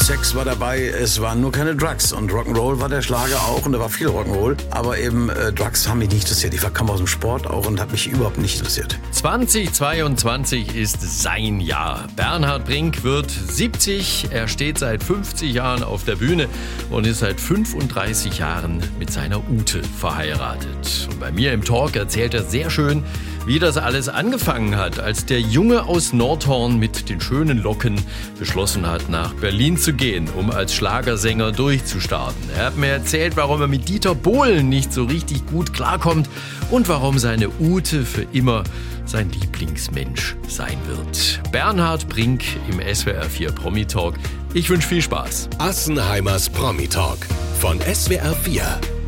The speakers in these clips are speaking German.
Sex war dabei, es waren nur keine Drugs. Und Rock'n'Roll war der Schlager auch und da war viel Rock'n'Roll. Aber eben äh, Drugs haben mich nicht interessiert. Ich kam aus dem Sport auch und hat mich überhaupt nicht interessiert. 2022 ist sein Jahr. Bernhard Brink wird 70. Er steht seit 50 Jahren auf der Bühne und ist seit 35 Jahren mit seiner Ute verheiratet. Und bei mir im Talk erzählt er sehr schön, wie das alles angefangen hat, als der Junge aus Nordhorn mit den schönen Locken beschlossen hat, nach Berlin zu gehen, um als Schlagersänger durchzustarten. Er hat mir erzählt, warum er mit Dieter Bohlen nicht so richtig gut klarkommt und warum seine Ute für immer sein Lieblingsmensch sein wird. Bernhard Brink im SWR 4 Promi Talk. Ich wünsche viel Spaß. Assenheimers Promi Talk von SWR 4.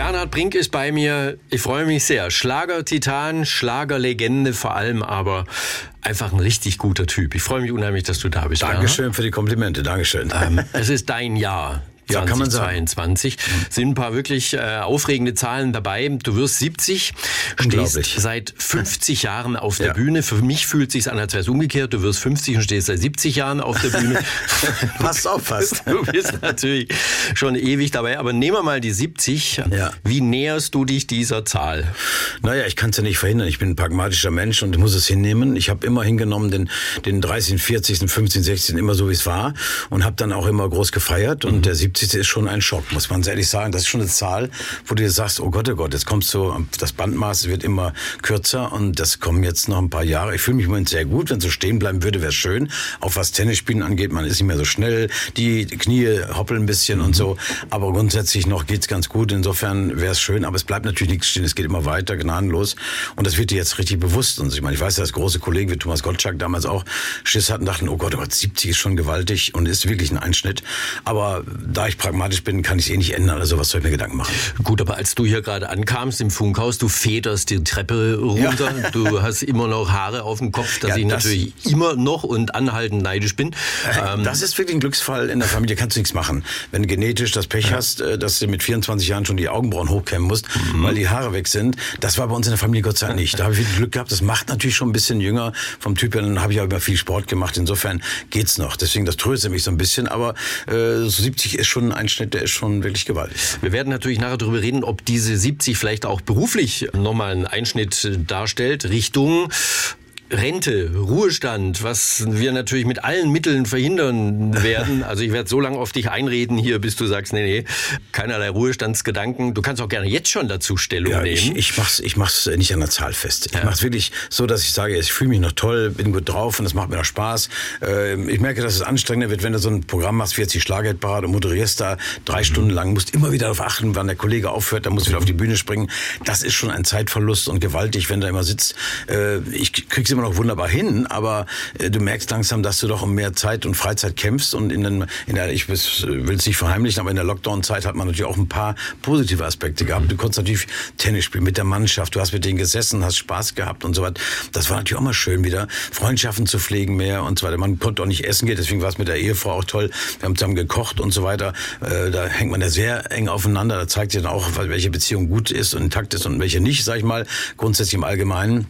Bernhard Brink ist bei mir. Ich freue mich sehr. Schlager-Titan, Schlagerlegende vor allem, aber einfach ein richtig guter Typ. Ich freue mich unheimlich, dass du da bist. Dankeschön Bernhard. für die Komplimente. Dankeschön. Ähm, es ist dein Jahr. Ja, kann man sagen. 2022. Sind ein paar wirklich äh, aufregende Zahlen dabei. Du wirst 70, stehst seit 50 Jahren auf der ja. Bühne. Für mich fühlt sich an, als wäre es umgekehrt. Du wirst 50 und stehst seit 70 Jahren auf der Bühne. Passt auf fast. Du bist natürlich schon ewig dabei. Aber nehmen wir mal die 70. Ja. Wie näherst du dich dieser Zahl? Naja, ich kann es ja nicht verhindern. Ich bin ein pragmatischer Mensch und muss es hinnehmen. Ich habe immer hingenommen den, den 30., 40., 15., 16. immer so, wie es war. Und habe dann auch immer groß gefeiert. Und mhm. der 70 ist schon ein Schock, muss man ehrlich sagen. Das ist schon eine Zahl, wo du sagst, oh Gott, oh Gott, jetzt kommst du, das Bandmaß wird immer kürzer und das kommen jetzt noch ein paar Jahre. Ich fühle mich im Moment sehr gut. Wenn so stehen bleiben würde, wäre schön. Auch was Tennisspielen angeht, man ist nicht mehr so schnell. Die Knie hoppeln ein bisschen mhm. und so. Aber grundsätzlich noch geht's ganz gut. Insofern wäre es schön. Aber es bleibt natürlich nichts stehen. Es geht immer weiter, gnadenlos. Und das wird dir jetzt richtig bewusst. Und ich meine, ich weiß, dass große Kollegen wie Thomas Gottschalk damals auch Schiss hatten, dachten, oh Gott, oh Gott, 70 ist schon gewaltig und ist wirklich ein Einschnitt. Aber da ich pragmatisch bin, kann ich es eh nicht ändern. Also was soll ich mir Gedanken machen? Gut, aber als du hier gerade ankamst im Funkhaus, du federst die Treppe runter, ja. du hast immer noch Haare auf dem Kopf, dass ja, ich das natürlich immer noch und anhaltend neidisch bin. Äh, ähm, das ist wirklich ein Glücksfall in der Familie, kannst du nichts machen. Wenn du genetisch das Pech ja. hast, äh, dass du mit 24 Jahren schon die Augenbrauen hochkämmen musst, mhm. weil die Haare weg sind, das war bei uns in der Familie Gott sei Dank nicht. Da habe ich viel Glück gehabt. Das macht natürlich schon ein bisschen jünger vom Typ her. Dann habe ich aber viel Sport gemacht. Insofern geht's noch. Deswegen, das tröstet mich so ein bisschen. Aber äh, so 70 ist schon Einschnitt der ist schon wirklich gewaltig. Wir werden natürlich nachher darüber reden, ob diese 70 vielleicht auch beruflich nochmal einen Einschnitt darstellt, Richtung Rente, Ruhestand, was wir natürlich mit allen Mitteln verhindern werden. Also ich werde so lange auf dich einreden hier, bis du sagst, nee, nee, keinerlei Ruhestandsgedanken. Du kannst auch gerne jetzt schon dazu Stellung ja, nehmen. Ich, ich mach's, ich mach's nicht an der Zahl fest. Ich ja. mach's wirklich so, dass ich sage, ich fühle mich noch toll, bin gut drauf und es macht mir noch Spaß. Ähm, ich merke, dass es anstrengender wird, wenn du so ein Programm machst wie jetzt die Schlagerparade und moderierst da drei mhm. Stunden lang, musst immer wieder darauf achten, wann der Kollege aufhört, dann musst du wieder auf die Bühne springen. Das ist schon ein Zeitverlust und gewaltig, wenn du immer sitzt. Äh, ich krieg's immer immer noch wunderbar hin, aber äh, du merkst langsam, dass du doch um mehr Zeit und Freizeit kämpfst und in, den, in der, ich will es nicht verheimlichen, aber in der Lockdown-Zeit hat man natürlich auch ein paar positive Aspekte gehabt. Du konntest natürlich Tennis spielen mit der Mannschaft, du hast mit denen gesessen, hast Spaß gehabt und so weiter. Das war natürlich auch mal schön wieder, Freundschaften zu pflegen mehr und so weiter. Man konnte auch nicht essen gehen, deswegen war es mit der Ehefrau auch toll. Wir haben zusammen gekocht und so weiter. Äh, da hängt man ja sehr eng aufeinander. Da zeigt sich dann auch, welche Beziehung gut ist und intakt ist und welche nicht, sag ich mal, grundsätzlich im Allgemeinen.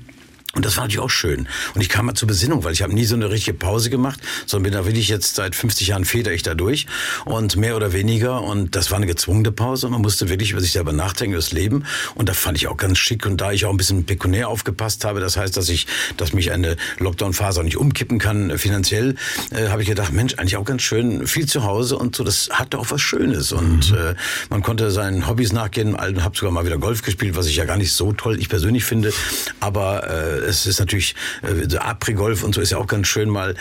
Und das war natürlich auch schön. Und ich kam mal zur Besinnung, weil ich habe nie so eine richtige Pause gemacht, sondern bin da wirklich jetzt seit 50 Jahren feder ich da durch und mehr oder weniger. Und das war eine gezwungene Pause und man musste wirklich über sich selber nachdenken, über das Leben. Und da fand ich auch ganz schick. Und da ich auch ein bisschen pekunär aufgepasst habe, das heißt, dass ich, dass mich eine Lockdown-Phase auch nicht umkippen kann äh, finanziell, äh, habe ich gedacht, Mensch, eigentlich auch ganz schön, viel zu Hause und so, das hatte auch was Schönes. Und mhm. äh, man konnte seinen Hobbys nachgehen, habe sogar mal wieder Golf gespielt, was ich ja gar nicht so toll, ich persönlich finde. Aber äh, es ist natürlich, äh, Après-Golf und so ist ja auch ganz schön mal.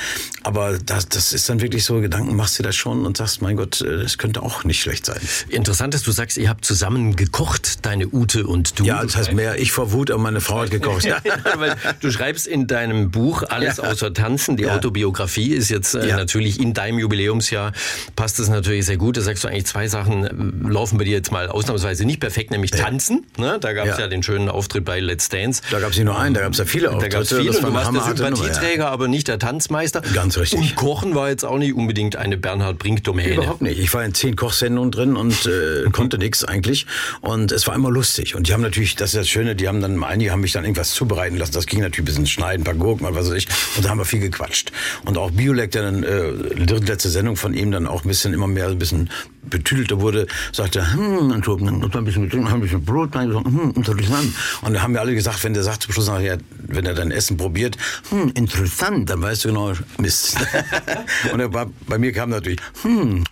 Aber das, das ist dann wirklich so, Gedanken machst du das schon und sagst, mein Gott, äh, das könnte auch nicht schlecht sein. Interessant ist, du sagst, ihr habt zusammen gekocht, deine Ute und du. Ja, das heißt mehr ich vor Wut, aber meine Frau hat gekocht. ja, weil du schreibst in deinem Buch Alles ja. außer Tanzen. Die ja. Autobiografie ist jetzt äh, natürlich in deinem Jubiläumsjahr, passt es natürlich sehr gut. Da sagst du eigentlich zwei Sachen äh, laufen bei dir jetzt mal ausnahmsweise nicht perfekt, nämlich Tanzen. Ne? Da gab es ja. den schönen Auftritt bei Let's Dance. Da gab es nicht nur einen, da gab es ja viele Da gab's Auftritte. viele. Das Und war du warst der Nummer, ja. Sympathieträger, aber nicht der Tanzmeister. Ganz richtig. Und Kochen war jetzt auch nicht unbedingt eine Bernhard Brink-Domäne. Überhaupt nicht. Ich war in zehn Kochsendungen drin und äh, konnte nichts eigentlich. Und es war immer lustig. Und die haben natürlich, das ist das Schöne, die haben dann, einige haben mich dann irgendwas zubereiten lassen. Das ging natürlich ein bisschen schneiden, ein paar Gurken, was weiß ich. Und da haben wir viel gequatscht. Und auch Biolek, der dann, äh, drittletzte Sendung von ihm dann auch ein bisschen immer mehr ein bisschen betüdelter wurde, sagte, hm, und so, ein bisschen ein bisschen Brot, hm, interessant. Und da haben wir alle gesagt, wenn der sagt zum Schluss nachher, wenn er dein Essen probiert, hm, interessant, dann weißt du genau, Mist. und war, bei mir kam natürlich, hm,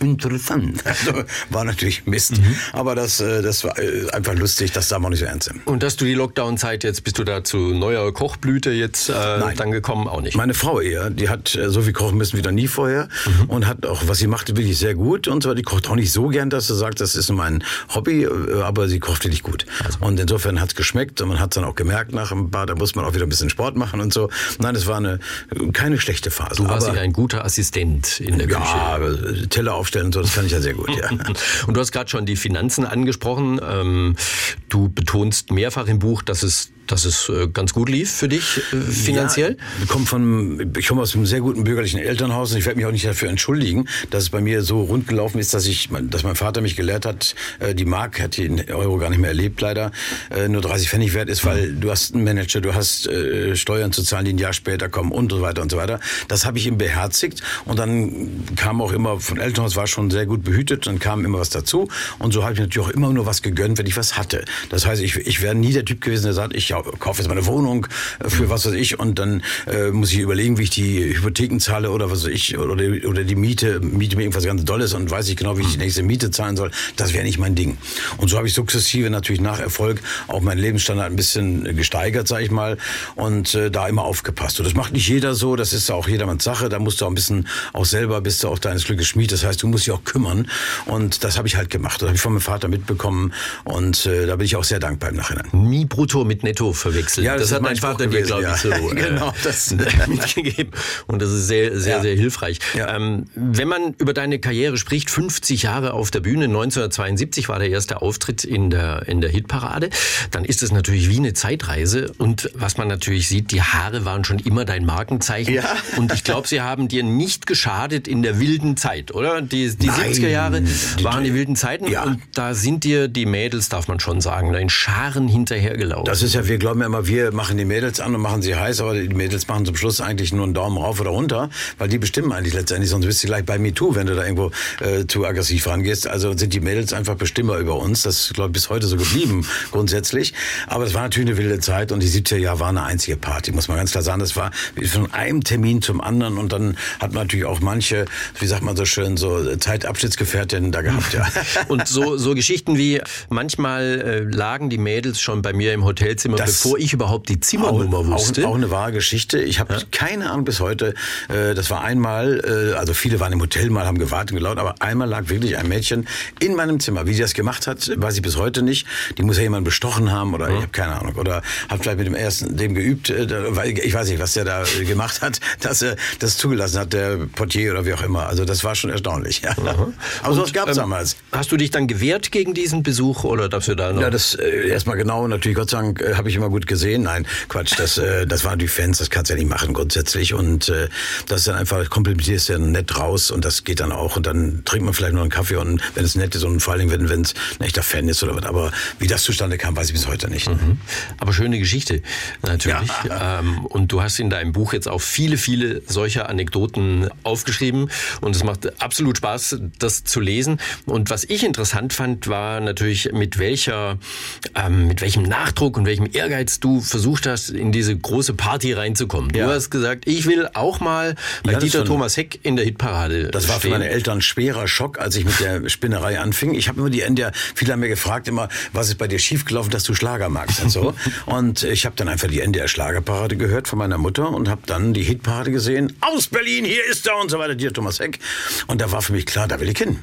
interessant. Also, war natürlich Mist. Aber das, äh, das war äh, einfach lustig, das darf man nicht so ernst nehmen. Und dass du die Lockdown-Zeit jetzt, bist du da zu neuer Kochblüte jetzt äh, dann gekommen? Auch nicht. Meine Frau eher, die hat äh, so viel kochen müssen wie noch nie vorher und hat auch, was sie macht, wirklich sehr gut. Und zwar, die kocht auch nicht so gern, dass sie sagt, das ist mein Hobby, aber sie kocht wirklich gut. Und insofern hat's geschmeckt und man hat's dann auch gemerkt nach ein paar, da muss man auch wieder ein bisschen Sport machen und so. Nein, es war eine keine schlechte Phase. du warst aber, ja ein guter Assistent in der Küche. ja, Teller aufstellen und so, das kann ich ja sehr gut, ja. Und du hast gerade schon die Finanzen angesprochen. Ähm, du betonst mehrfach im Buch, dass es, dass es äh, ganz gut lief für dich äh, finanziell. Ja, ich komme von, ich komme aus einem sehr guten bürgerlichen Elternhaus und ich werde mich auch nicht dafür entschuldigen, dass es bei mir so rund gelaufen ist, dass ich, dass mein Vater mich gelehrt hat, äh, die Mark hat den Euro gar nicht mehr erlebt leider, nur 30 Pfennig wert ist, weil du hast einen Manager, du hast Steuern zu zahlen, die ein Jahr später kommen und so weiter und so weiter. Das habe ich ihm beherzigt und dann kam auch immer von Elternhaus war schon sehr gut behütet, dann kam immer was dazu und so habe ich natürlich auch immer nur was gegönnt, wenn ich was hatte. Das heißt, ich, ich wäre nie der Typ gewesen, der sagt, ich kaufe jetzt meine Wohnung für was weiß ich und dann äh, muss ich überlegen, wie ich die Hypotheken zahle oder was weiß ich oder, oder die Miete, miete mir irgendwas ganz Dolles und weiß ich genau, wie ich die nächste Miete zahlen soll. Das wäre nicht mein Ding. Und so habe ich sukzessive natürlich nach Erfolg auch meinen Lebensstandard ein bisschen gesteigert, sage ich mal, und äh, da immer aufgepasst. Und das macht nicht jeder so, das ist auch jedermanns Sache. Da musst du auch ein bisschen auch selber bist du auch deines Glückes Schmied. Das heißt, du musst dich auch kümmern. Und das habe ich halt gemacht. Das habe ich von meinem Vater mitbekommen und äh, da bin ich auch sehr dankbar im Nachhinein. Nie brutto mit netto verwechseln. Ja, das das hat mein Vater gewesen, glaube ich, ja. so äh, Genau, das- mitgegeben. Und das ist sehr, sehr, Ja. sehr hilfreich. Ja. Ähm, wenn man über deine Karriere spricht, 50 Jahre auf der Bühne, 1972 war der erste Auftritt in der, in der Hitparade, dann ist es natürlich wie eine Zeitreise. Und was man natürlich sieht, die Haare waren schon immer dein Markenzeichen. Ja. Und ich glaube, sie haben dir nicht geschadet in der wilden Zeit, oder? Die, die Nein. 70er Jahre waren die wilden Zeiten. Ja. Und da sind dir die Mädels, darf man schon sagen, in Scharen hinterhergelaufen. Das ist ja, wir glauben ja immer, wir machen die Mädels an und machen sie heiß, aber die Mädels machen zum Schluss eigentlich nur einen Daumen rauf oder runter, weil die bestimmen eigentlich letztendlich, sonst bist du gleich bei MeToo, wenn du da irgendwo äh, zu aggressiv rangehst. Also sind die Mädels einfach Bestimmer über uns. Das ist, glaube ich, bis heute so geblieben, grundsätzlich. Aber es war natürlich eine wilde Zeit und die 70er Jahre war eine einzige Party, muss man ganz klar sagen. Das war von einem Termin zum anderen und dann hat man natürlich auch manche, wie sagt man so schön, so Zeitabschnittsgefährtinnen da gehabt, ja. Und so, so Geschichten wie, manchmal äh, lagen die Mädels schon bei mir im Hotelzimmer, bevor ich überhaupt die Zimmernummer auch, wusste. Auch, auch eine wahre Geschichte. Ich habe keine Ahnung bis heute. Äh, das war einmal, äh, also viele waren im Hotel mal, haben gewartet und gelaut, aber einmal lag wirklich ein Mädchen in meinem Zimmer. Wie sie das gemacht hat, weiß ich bis heute nicht. Die muss ja jemand bestochen haben oder ich habe keine Ahnung. Oder hat vielleicht mit dem ersten dem geübt. Äh, ich weiß nicht, was der da gemacht hat, dass er das zugelassen hat, der Portier oder wie auch immer. Also das war schon erstaunlich. Ja. Aber sowas gab es Ähm, damals. Hast du dich dann gewehrt gegen diesen Besuch oder dafür da noch? Ja, das erstmal genau, natürlich Gott sei Dank äh, habe ich immer gut gesehen. Nein, Quatsch, das, äh, das waren die Fans, das kannst du ja nicht machen grundsätzlich. Und äh, das ist dann einfach, komplimentierst du ja nett raus und das geht dann auch. Und dann trinkt man vielleicht noch einen Kaffee und wenn es nett ist und vor allem, wenn es ein echter Fan ist oder was. Aber wie das zustande kam, weiß ich bis heute nicht. Aber schöne Geschichte, natürlich. Ähm, und du hast in deinem Buch jetzt auch viele, viele solcher Anekdoten aufgeschrieben. Und es macht absolut Spaß, das zu lesen. Und was ich interessant fand, war natürlich, mit welcher, ähm, mit welchem Nachdruck und welchem Ehrgeiz du versucht hast, in diese große Party reinzukommen. Ja. Du hast gesagt, ich will auch mal bei Ja, Dieter Thomas Heck in der Hitparade Das war für stehen. meine Eltern ein schwerer Schock, als ich mit der Spinnerei anfing. Ich habe immer die NDR, viele haben mir gefragt immer, was ist bei dir schiefgelaufen, dass du Schlager magst und so. und ich habe dann einfach die NDR Schlagerparade gehört von meiner Mutter und habe dann die Hitparade gesehen. Aus Berlin, hier ist er und so weiter, dir Thomas Heck. Und da war für mich klar, da will ich hin.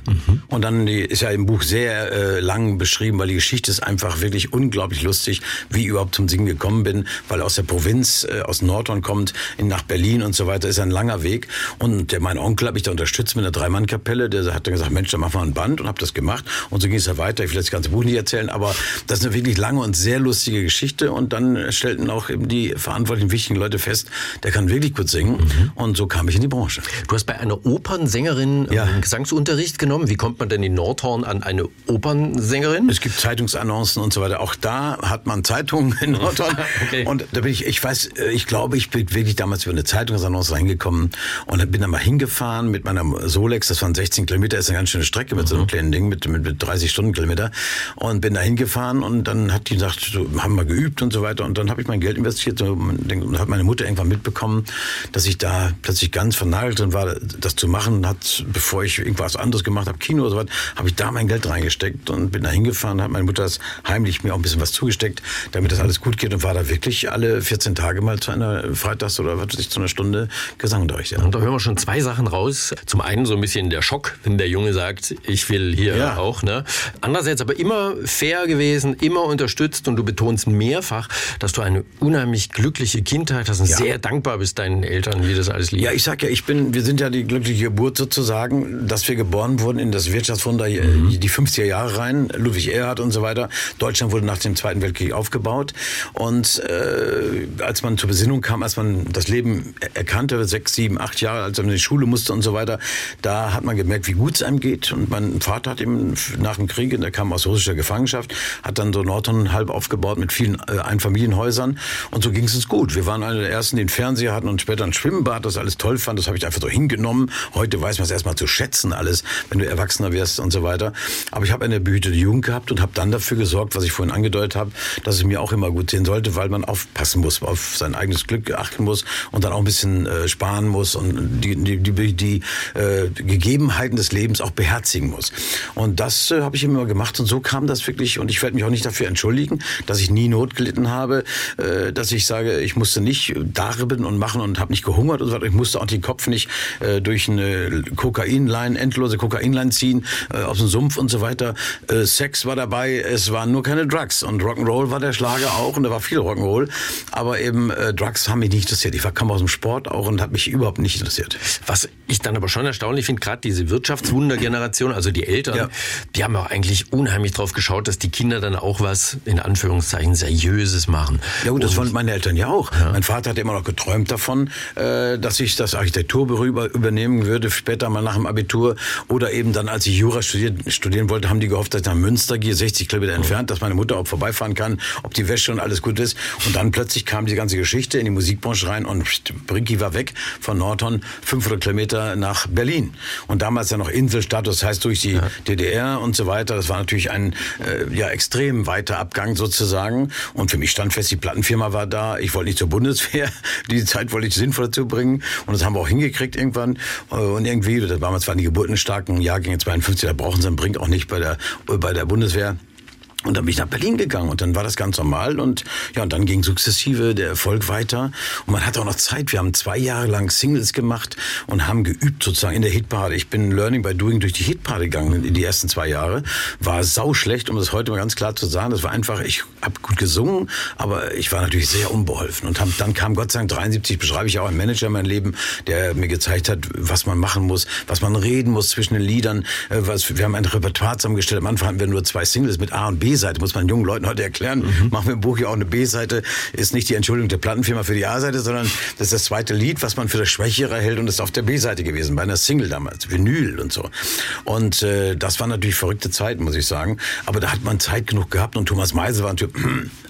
Und dann die, ist ja im Buch sehr äh, lang beschrieben, weil die Geschichte ist einfach wirklich unglaublich lustig, wie überhaupt überhaupt zum Singen gekommen bin, weil aus der Provinz, äh, aus Nordhorn kommt, in, nach Berlin und so weiter, ist ein langer Weg. Und der, mein Onkel hat mich da unterstützt mit einer Dreimann-Kapelle. Der hat dann gesagt, Mensch, dann machen wir ein Band und habe das gemacht. Und so ging es ja weiter. Ich will das ganze Buch nicht erzählen, aber das ist eine wirklich lange und sehr lustige Geschichte. Und dann stellten auch eben die verantwortlichen, wichtigen Leute fest, der kann wirklich gut singen. Mhm. Und so kam ich in die Branche. Du hast bei einer Opernsängerin ja. Gesangsunterricht genommen. Wie kommt man denn in Nordhorn an eine Opernsängerin? Es gibt Zeitungsannoncen und so weiter. Auch da hat man Zeitungen in Nordhorn. okay. Und da bin ich, ich weiß, ich glaube, ich bin wirklich damals über eine Zeitungsannonce reingekommen und bin dann mal hingefahren mit meiner Solex. Das waren 16 Kilometer, ist eine ganz schöne Strecke mit mhm. so einem mhm. kleinen Ding mit, mit, mit 30 Stundenkilometer. Und bin da hingefahren und dann hat die gesagt, so, haben wir geübt und so weiter. Und dann habe ich mein Geld investiert und hat meine Mutter irgendwann mitbekommen, dass ich da plötzlich ganz vernagelt drin war, das zu machen. Hat, bevor ich irgendwas anderes gemacht habe, Kino oder so was, habe ich da mein Geld reingesteckt und bin da hingefahren, hat meine Mutter das heimlich mir auch ein bisschen was zugesteckt, damit das alles gut geht und war da wirklich alle 14 Tage mal zu einer Freitags- oder was weiß ich, zu einer Stunde Gesangunterricht. Ja. Und da hören wir schon zwei Sachen raus. Zum einen so ein bisschen der Schock, wenn der Junge sagt, ich will hier ja. auch. Ne? Andererseits aber immer fair gewesen, immer unterstützt und du betonst mehrfach, dass du eine unheimlich glückliche Kindheit hast und ja. sehr dankbar bist deinen Eltern, wie das alles lief. Ja, ich sag ja, ich bin, wir sind ja die glückliche Geburt sozusagen, dass wir geboren wurden in das Wirtschaftswunder, mhm. die 50er Jahre rein, Ludwig Erhard und so weiter. Deutschland wurde nach dem Zweiten Weltkrieg aufgebaut und äh, als man zur Besinnung kam, als man das Leben erkannte, sechs, sieben, acht Jahre, als man in die Schule musste und so weiter, da hat man gemerkt, wie gut es einem geht. Und mein Vater hat eben nach dem Krieg, der kam aus russischer Gefangenschaft, hat dann so Nordhorn halb aufgebaut mit vielen äh, Einfamilienhäusern und so ging es uns gut. Wir waren einer der ersten, die einen Fernseher hatten und später ein Schwimmbad, das alles toll fand. Das habe ich einfach so hingenommen. Heute weiß man es erstmal zu schätzen alles, wenn du Erwachsener wirst und so weiter. Aber ich habe eine behütete Jugend gehabt und habe dann dafür gesorgt, was ich vorhin angedeutet habe, dass es mir auch immer gut sehen sollte, weil man aufpassen muss, auf sein eigenes Glück achten muss und dann auch ein bisschen äh, sparen muss und die, die, die, die äh, Gegebenheiten des Lebens auch beherzigen muss. Und das äh, habe ich immer gemacht und so kam das wirklich und ich werde mich auch nicht dafür entschuldigen, dass ich nie Not gelitten habe, äh, dass ich sage, ich musste nicht darben und machen und habe nicht gehungert und so weiter. Ich musste auch den Kopf nicht äh, durch eine Kokainlein, endlose Kokainlein ziehen, äh, aus dem Sumpf und so weiter. Äh, Sex war dabei, es waren nur keine Drugs und Rock'n'Roll war der Schlager auch und da war viel Rock'n'Roll, aber eben äh, Drugs haben mich nicht interessiert. Ich war, kam aus dem Sport auch und hat mich überhaupt nicht interessiert. Was ich dann aber schon erstaunlich finde, gerade diese Wirtschaftswundergeneration, also die Eltern, ja. die haben auch eigentlich unheimlich drauf geschaut, dass die Kinder dann auch was in Anführungszeichen seriöses machen. Ja gut, das fanden meine Eltern ja auch. Ja. Mein Vater hat immer noch geträumt davon, äh, dass ich das Architekturbüro übernehmen würde, später mal nach dem Abitur oder eben dann, als ich Jura studieren, studieren wollte, haben die gehofft, dass ich nach Münster gehe, 60 Kilometer entfernt, dass meine Mutter auch vorbeifahren kann, ob die Wäsche und alles gut ist. Und dann plötzlich kam die ganze Geschichte in die Musikbranche rein und Brinki war weg von Nordhorn, 500 Kilometer nach Berlin. Und damals ja noch Inselstatus, das heißt durch die ja. DDR und so weiter. Das war natürlich ein äh, ja extrem weiter Abgang sozusagen. Und für mich stand fest, die Plattenfirma war da. Ich wollte nicht zur Bundeswehr. Die Zeit wollte ich sinnvoll dazu bringen. Und das haben wir auch hingekriegt irgendwann. Äh, und irgendwie, damals waren die geburtenstarken Jahrgänge 52, da brauchen sie einen Brink auch nicht bei der, bei der Bundeswehr. Und dann bin ich nach Berlin gegangen und dann war das ganz normal und ja, und dann ging sukzessive der Erfolg weiter und man hatte auch noch Zeit. Wir haben zwei Jahre lang Singles gemacht und haben geübt sozusagen in der Hitparade. Ich bin Learning by Doing durch die Hitparade gegangen in die ersten zwei Jahre. War sau schlecht, um das heute mal ganz klar zu sagen. Das war einfach, ich habe gut gesungen, aber ich war natürlich sehr unbeholfen und hab, dann kam Gott sei Dank 73, beschreibe ich auch einen Manager in meinem Leben, der mir gezeigt hat, was man machen muss, was man reden muss zwischen den Liedern. Äh, was, wir haben ein Repertoire zusammengestellt. Am Anfang hatten wir nur zwei Singles mit A und B B-Seite, muss man jungen Leuten heute erklären. Mhm. Machen wir im Buch ja auch eine B-Seite, ist nicht die Entschuldigung der Plattenfirma für die A-Seite, sondern das ist das zweite Lied, was man für das Schwächere hält und das ist auf der B-Seite gewesen, bei einer Single damals, Vinyl und so. Und äh, das war natürlich verrückte Zeit, muss ich sagen. Aber da hat man Zeit genug gehabt und Thomas Meise war ein Typ,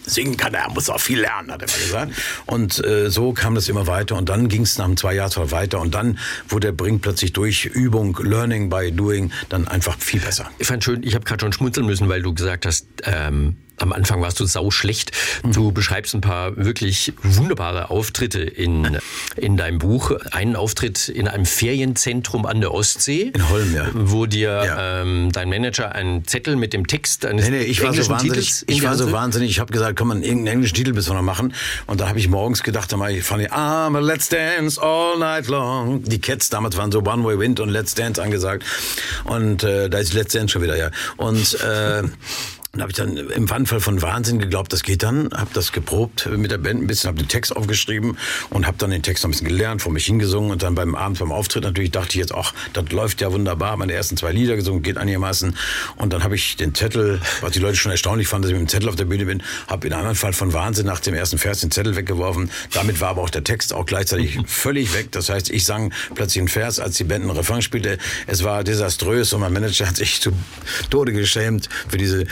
singen kann er, muss auch viel lernen, hat er gesagt. Und äh, so kam das immer weiter und dann ging es nach einem zwei Jahren weiter und dann wurde der Brink plötzlich durch Übung, Learning by Doing dann einfach viel besser. Ich fand schön, ich habe gerade schon schmunzeln müssen, weil du gesagt hast, ähm, am Anfang warst du sau schlecht. Du beschreibst ein paar wirklich wunderbare Auftritte in, in deinem Buch. Einen Auftritt in einem Ferienzentrum an der Ostsee. In Holm, ja. Wo dir ja. ähm, dein Manager einen Zettel mit dem Text eines nee, nee, ich war so wahnsinnig, Ich war so wahnsinnig. Ich habe gesagt, komm, irgendeinen englischen Titel müssen wir noch machen. Und da habe ich morgens gedacht, da ich fand ich, ah, let's dance all night long. Die Cats damals waren so One Way Wind und Let's Dance angesagt. Und äh, da ist Let's Dance schon wieder, ja. Und äh, Und habe ich dann im Anfall von Wahnsinn geglaubt, das geht dann. Habe das geprobt mit der Band ein bisschen, habe den Text aufgeschrieben und habe dann den Text noch ein bisschen gelernt, vor mich hingesungen. Und dann beim Abend beim Auftritt natürlich dachte ich jetzt, ach, das läuft ja wunderbar. Meine ersten zwei Lieder gesungen, geht einigermaßen. Und dann habe ich den Zettel, was die Leute schon erstaunlich fanden, dass ich mit dem Zettel auf der Bühne bin, habe in einem anderen Fall von Wahnsinn nach dem ersten Vers den Zettel weggeworfen. Damit war aber auch der Text auch gleichzeitig völlig weg. Das heißt, ich sang plötzlich einen Vers, als die Band einen Refrain spielte. Es war desaströs und mein Manager hat sich zu Tode geschämt für diese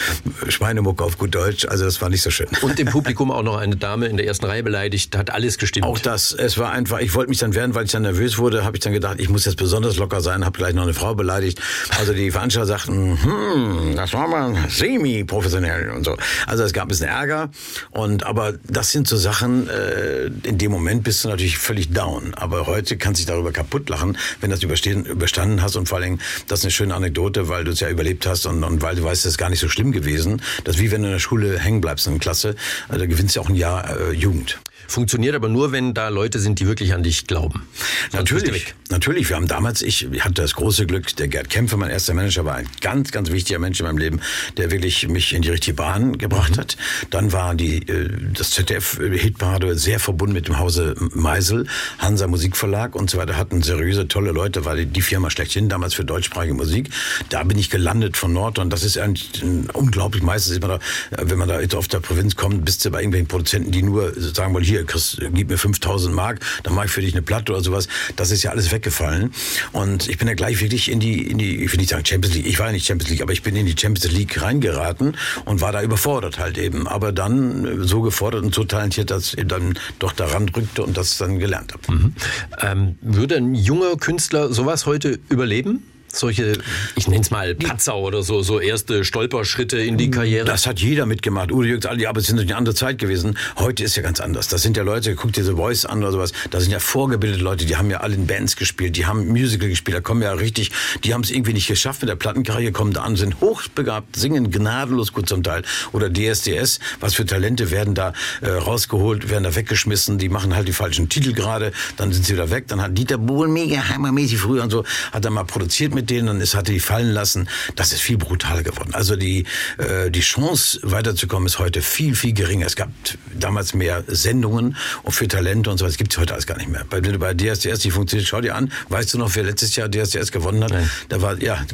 Schweinemucke auf gut Deutsch. Also das war nicht so schön. Und im Publikum auch noch eine Dame in der ersten Reihe beleidigt. Hat alles gestimmt. Auch das. Es war einfach, ich wollte mich dann wehren, weil ich dann nervös wurde, habe ich dann gedacht, ich muss jetzt besonders locker sein, habe gleich noch eine Frau beleidigt. Also die Veranstalter sagten, hm, das war mal semi-professionell und so. Also es gab ein bisschen Ärger. Und, aber das sind so Sachen, äh, in dem Moment bist du natürlich völlig down. Aber heute kannst du dich darüber kaputt lachen, wenn das überstanden hast. Und vor allem, das ist eine schöne Anekdote, weil du es ja überlebt hast und, und weil du weißt, es ist gar nicht so schlimm gewesen. Das ist wie wenn du in der Schule hängen bleibst in der Klasse. Äh, da gewinnst du auch ein Jahr äh, Jugend. Funktioniert aber nur, wenn da Leute sind, die wirklich an dich glauben. Sonst natürlich, natürlich. Wir haben damals, ich hatte das große Glück, der Gerd Kämpfer, mein erster Manager, war ein ganz, ganz wichtiger Mensch in meinem Leben, der wirklich mich in die richtige Bahn gebracht mhm. hat. Dann war die, äh, das ZDF-Hitparade sehr verbunden mit dem Hause Meisel, Hansa Musikverlag und so weiter, hatten seriöse, tolle Leute, war die, die Firma schlechthin damals für deutschsprachige Musik. Da bin ich gelandet von Nord und das ist eigentlich unglaublich. Meistens ist man da, wenn man da auf der Provinz kommt, bist du bei irgendwelchen Produzenten, die nur sagen wollen, hier, Chris, gib mir 5000 Mark, dann mache ich für dich eine Platte oder sowas. Das ist ja alles weggefallen. Und ich bin ja gleich wirklich in die, in die, ich will nicht sagen Champions League, ich war ja nicht Champions League, aber ich bin in die Champions League reingeraten und war da überfordert halt eben. Aber dann äh, so gefordert und so talentiert, dass ich dann doch daran rückte und das dann gelernt habe. Mhm. Ähm, würde ein junger Künstler sowas heute überleben? Solche, ich nenne es mal Patzer oder so, so erste Stolperschritte in die Karriere? Das hat jeder mitgemacht. Udo Jürgens, alle, aber es ist eine andere Zeit gewesen. Heute ist ja ganz anders. Das sind ja Leute, guck dir The Voice an oder sowas. Da sind ja vorgebildete Leute, die haben ja alle in Bands gespielt, die haben Musical gespielt, da kommen ja richtig, die haben es irgendwie nicht geschafft mit der Plattenkarriere, kommen da an, sind hochbegabt, singen gnadenlos gut zum Teil. Oder DSDS, was für Talente werden da äh, rausgeholt, werden da weggeschmissen, die machen halt die falschen Titel gerade, dann sind sie wieder weg. Dann hat Dieter Bohlen mega heimermäßig früher und so, hat er mal produziert mit mit denen und es hatte die fallen lassen, das ist viel brutaler geworden. Also die, äh, die Chance weiterzukommen ist heute viel, viel geringer. Es gab damals mehr Sendungen und für Talente und so was. gibt es heute alles gar nicht mehr. Bei, bei DSDS, die funktioniert, schau dir an, weißt du noch, wer letztes Jahr DSDS gewonnen hat? Nein. Da war, ja,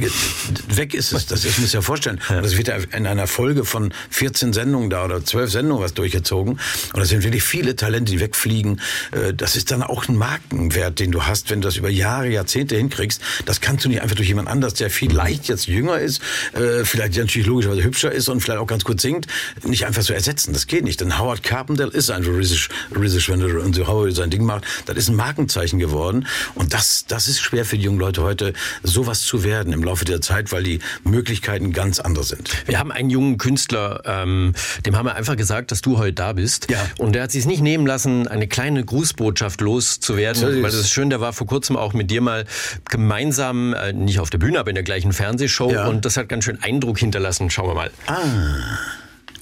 weg ist es. Das, ich muss ja vorstellen. Ja. Das wird in einer Folge von 14 Sendungen da oder 12 Sendungen was durchgezogen. Und das sind wirklich viele Talente, die wegfliegen. Äh, das ist dann auch ein Markenwert, den du hast, wenn du das über Jahre, Jahrzehnte hinkriegst. Das kannst du nicht einfach durch jemand anders, der vielleicht jetzt jünger ist, äh, vielleicht natürlich logischerweise hübscher ist und vielleicht auch ganz gut singt, nicht einfach so ersetzen. Das geht nicht. Denn Howard Carpendale ist einfach riesig, riesig wenn er und so Howard sein Ding macht. Das ist ein Markenzeichen geworden. Und das, das ist schwer für die jungen Leute heute, sowas zu werden im Laufe der Zeit, weil die Möglichkeiten ganz andere sind. Wir haben einen jungen Künstler, ähm, dem haben wir einfach gesagt, dass du heute da bist. Ja. Und der hat sich nicht nehmen lassen, eine kleine Grußbotschaft loszuwerden, weil das ist schön, der war vor kurzem auch mit dir mal gemeinsam, äh, nicht auf der Bühne, aber in der gleichen Fernsehshow. Ja. Und das hat ganz schön Eindruck hinterlassen. Schauen wir mal. Ah,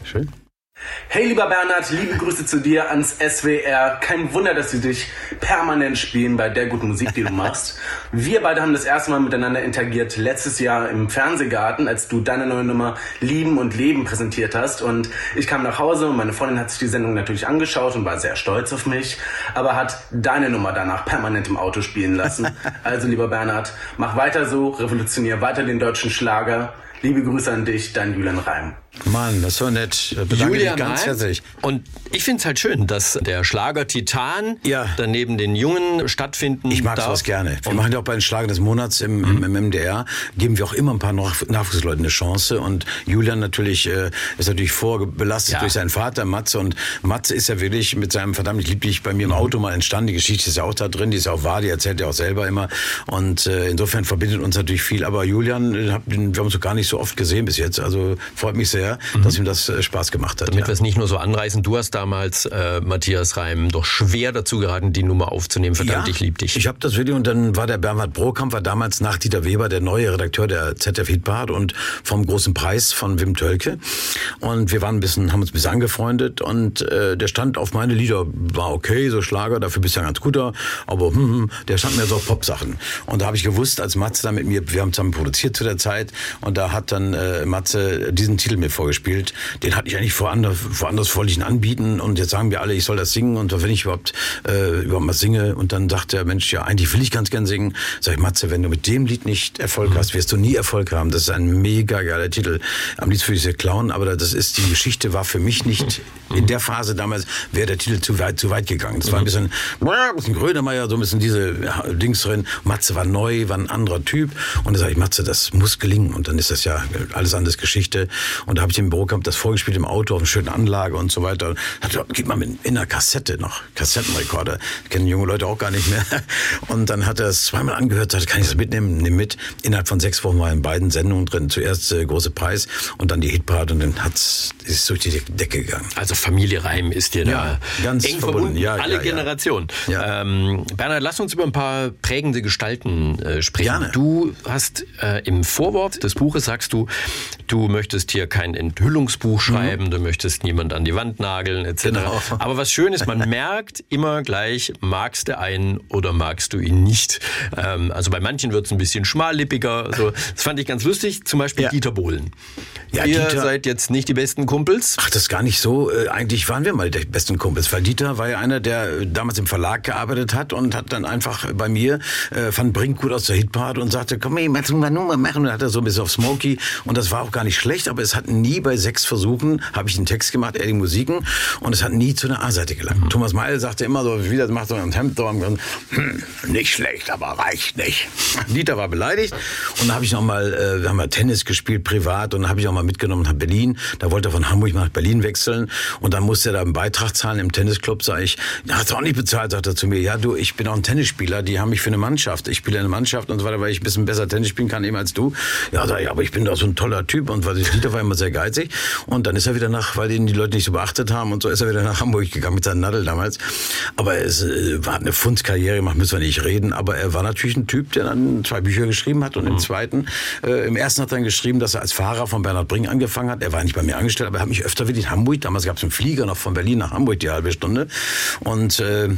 schön. Hey lieber Bernhard, liebe Grüße zu dir ans SWR. Kein Wunder, dass sie dich permanent spielen bei der guten Musik, die du machst. Wir beide haben das erste Mal miteinander interagiert letztes Jahr im Fernsehgarten, als du deine neue Nummer Lieben und Leben präsentiert hast. Und ich kam nach Hause und meine Freundin hat sich die Sendung natürlich angeschaut und war sehr stolz auf mich, aber hat deine Nummer danach permanent im Auto spielen lassen. Also lieber Bernhard, mach weiter so, revolutionier weiter den deutschen Schlager. Liebe Grüße an dich, dein Julian Reim. Mann, das ist so nett. Bedanke Julian ganz herzlich. Und ich finde es halt schön, dass der Schlager Titan ja. daneben den Jungen stattfinden Ich mag darf. sowas gerne. Wir und machen ja auch bei den Schlager des Monats im, mhm. im, MDR, geben wir auch immer ein paar Nachwuchsleuten eine Chance. Und Julian natürlich äh, ist natürlich vorbelastet ja. durch seinen Vater, Matze. Und Matze ist ja wirklich mit seinem verdammt, ich lieb dich bei mir im mhm. Auto mal entstanden. Die Geschichte ist ja auch da drin, die ist ja auch wahr, die erzählt er auch selber immer. Und äh, insofern verbindet uns natürlich viel. Aber Julian, wir haben so gar nicht so oft gesehen bis jetzt. Also freut mich sehr mhm. dass ihm das äh, Spaß gemacht hat. Damit ja. wir es nicht nur so anreißen, du hast damals, äh, Matthias Reim, doch schwer dazu geraten, die Nummer aufzunehmen. Verdammt, ja, ich lieb dich. Ich habe das Video und dann war der Bernhard Brokamp, war damals nach Dieter Weber der neue Redakteur der ZDF Hitparade und vom großen Preis von Wim Tölke. Und wir waren ein bisschen, haben uns ein bisschen angefreundet und äh, der stand auf meine Lieder, war okay, so Schlager, dafür bist du ja ganz guter, aber hm, hm, der stand mir so auf Pop-Sachen. Und da habe ich gewusst, als Matze da mit mir, wir haben zusammen produziert zu der Zeit und da hat dann äh, Matze diesen Titel mir vorgespielt. Den hatte ich eigentlich woanders, woanders wollte ich ihn anbieten und jetzt sagen wir alle, ich soll das singen und wenn ich überhaupt, äh, überhaupt mal singe und dann sagt der Mensch, ja, eigentlich will ich ganz gern singen. Sag ich, Matze, wenn du mit dem Lied nicht Erfolg hast, wirst du nie Erfolg haben. Das ist ein mega geiler Titel. Am liebsten würde ich es klauen, aber das ist, die Geschichte war für mich nicht, in der Phase damals wäre der Titel zu weit, zu weit gegangen. Das war ein bisschen, ein bisschen Grönemeyer, so ein bisschen diese Dings drin. Matze war neu, war ein anderer Typ. Und da sage ich, Matze, das muss gelingen. Und dann ist das ja alles anders Geschichte. Und da habe ich im Büro gehabt, das vorgespielt im Auto auf einer schönen Anlage und so weiter. Hat, gib mal in einer Kassette noch, Kassettenrekorder. Kennen junge Leute auch gar nicht mehr. Und dann hat er es zweimal angehört, sagte, kann ich das mitnehmen? Nimm mit. Innerhalb von sechs Wochen war er in beiden Sendungen drin. Zuerst äh, große Preis und dann die Hitparade und dann hat's, ist es durch die Decke gegangen. Also Familie Reim ist dir ja, da ganz eng verbunden. verbunden. Ja, Alle ja, ja. Generationen. Ja. Ähm, Bernhard, lass uns über ein paar prägende Gestalten äh, sprechen. Gerne. Du hast äh, im Vorwort des Buches sagst du, du möchtest hier kein Enthüllungsbuch schreiben, du möchtest niemand an die Wand nageln etc. Mhm. Genau. Aber was schön ist, man merkt immer gleich, magst du einen oder magst du ihn nicht. Ähm, also bei manchen wird es ein bisschen schmallippiger. So. Das fand ich ganz lustig. Zum Beispiel Ja. Dieter Bohlen. Ja, Ihr Dieter- seid jetzt nicht die besten Kumpels. Ach, das ist gar nicht so. Äh, eigentlich waren wir mal die besten Kumpels, weil Dieter war ja einer, der äh, damals im Verlag gearbeitet hat und hat dann einfach bei mir, äh, fand Brink gut aus der Hitparade und sagte, komm ey, lass uns mal Nummer machen. Und dann hat er so ein bisschen auf Smokey und das war auch gar nicht schlecht, aber es hat nie bei sechs Versuchen, habe ich den Text gemacht, er die Musiken und es hat nie zu einer A-Seite gelangt. Thomas Meil sagte immer so, wieder macht so ein Hemd so, hm, nicht schlecht, aber reicht nicht. Dieter war beleidigt und dann habe ich noch mal, äh, wir haben ja Tennis gespielt privat und dann habe ich auch mal mitgenommen nach Berlin. Da wollte er von Hamburg nach Berlin wechseln und dann musste er da einen Beitrag zahlen im Tennisclub. Sag ich, du auch nicht bezahlt, sagt er zu mir. Ja, du, ich bin auch ein Tennisspieler, die haben mich für eine Mannschaft. Ich spiele eine Mannschaft und so weiter, weil ich ein bisschen besser Tennis spielen kann eben als du. Ja, sag ich, aber ich bin doch so ein toller Typ und weil Dieter war immer sehr geizig und dann ist er wieder nach, weil ihn die Leute nicht so beachtet haben und so ist er wieder nach Hamburg gegangen mit seinem Nadel damals. Aber es äh, war eine Fundskarriere gemacht, müssen wir nicht reden, aber er war natürlich ein Typ, der dann zwei Bücher geschrieben hat und im zweiten, äh, im ersten hat er dann geschrieben, dass er als Fahrer von Bernhard Brink angefangen hat. Er war nicht bei mir angestellt, aber er hat mich öfter wieder in Hamburg, damals gab es einen Flieger noch von Berlin nach Hamburg die halbe Stunde und äh,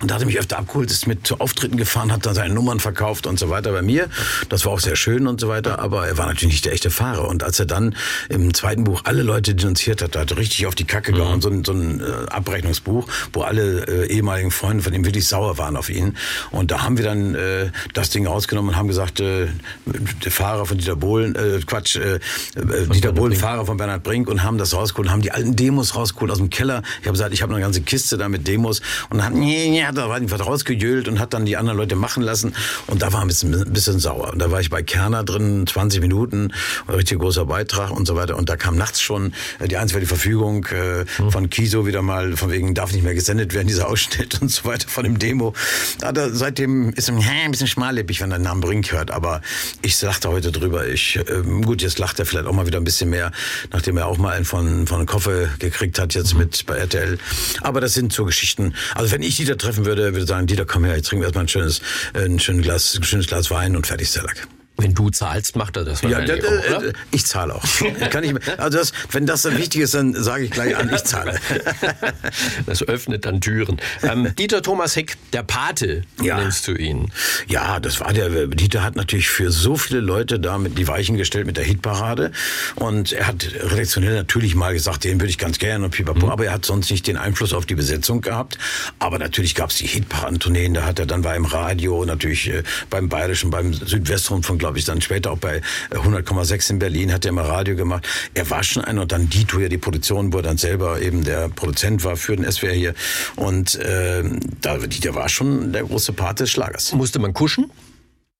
und da hat er mich öfter abgeholt, ist mit zu Auftritten gefahren, hat dann seine Nummern verkauft und so weiter bei mir. Das war auch sehr schön und so weiter, aber er war natürlich nicht der echte Fahrer. Und als er dann im zweiten Buch alle Leute denunziert hat, da hat er richtig auf die Kacke gehauen, so ein, so ein äh, Abrechnungsbuch, wo alle äh, ehemaligen Freunde von ihm wirklich sauer waren auf ihn. Und da haben wir dann äh, das Ding rausgenommen und haben gesagt, äh, der Fahrer von Dieter Bohlen, äh, Quatsch, äh, äh, Dieter Bohlen, Fahrer von Bernhard Brink und haben das rausgeholt, haben die alten Demos rausgeholt aus dem Keller. Ich habe gesagt, ich habe eine ganze Kiste da mit Demos und dann hat, nee, nee, hat er einfach rausgejölt und hat dann die anderen Leute machen lassen und da war ein bisschen, ein bisschen sauer. Und da war ich bei Kerner drin, 20 Minuten, ein richtig großer Beitrag und so weiter und da kam nachts schon äh, die einstweilige Verfügung äh, von Kiso wieder mal, von wegen darf nicht mehr gesendet werden, dieser Ausschnitt und so weiter von dem Demo. Da hat er, seitdem ist er ein bisschen schmallippig, wenn er den Namen Brink hört, aber ich lachte heute drüber. Ich, ähm, gut, jetzt lacht er vielleicht auch mal wieder ein bisschen mehr, nachdem er auch mal einen von, von Koffe gekriegt hat, jetzt mit bei RTL. Aber das sind so Geschichten. Also wenn ich Dieter treffen würde, würde ich sagen, Dieter, komm her, jetzt trinken wir erstmal ein schönes, äh, ein schönes Glas, ein schönes Glas Wein und fertig Lack. Wenn du zahlst, macht er das Ja, wahrscheinlich auch, oder? äh, ich zahle auch. Kann ich, also das, wenn das dann wichtig ist, dann sage ich gleich an, ich zahle. Das öffnet dann Türen. Ähm, Dieter Thomas Heck, der Pate, Ja. nennst du ihn. Ja, das war der. Dieter hat natürlich für so viele Leute da mit die Weichen gestellt mit der Hitparade. Und er hat redaktionell natürlich mal gesagt, den würde ich ganz gerne und pipapo, aber er hat sonst nicht den Einfluss auf die Besetzung gehabt. Aber natürlich gab es die Hitparadentourneen, da hat er dann war im Radio, natürlich äh, beim Bayerischen, beim Südwestrundfunk, glaube ich, dann später auch bei äh, 100,6 in Berlin hat er immer Radio gemacht. Er war schon einer und dann Dito ja die Produktion, wo er dann selber eben der Produzent war für den SWR hier. Und äh, da, Dieter war schon der große Part des Schlagers. Musste man kuschen?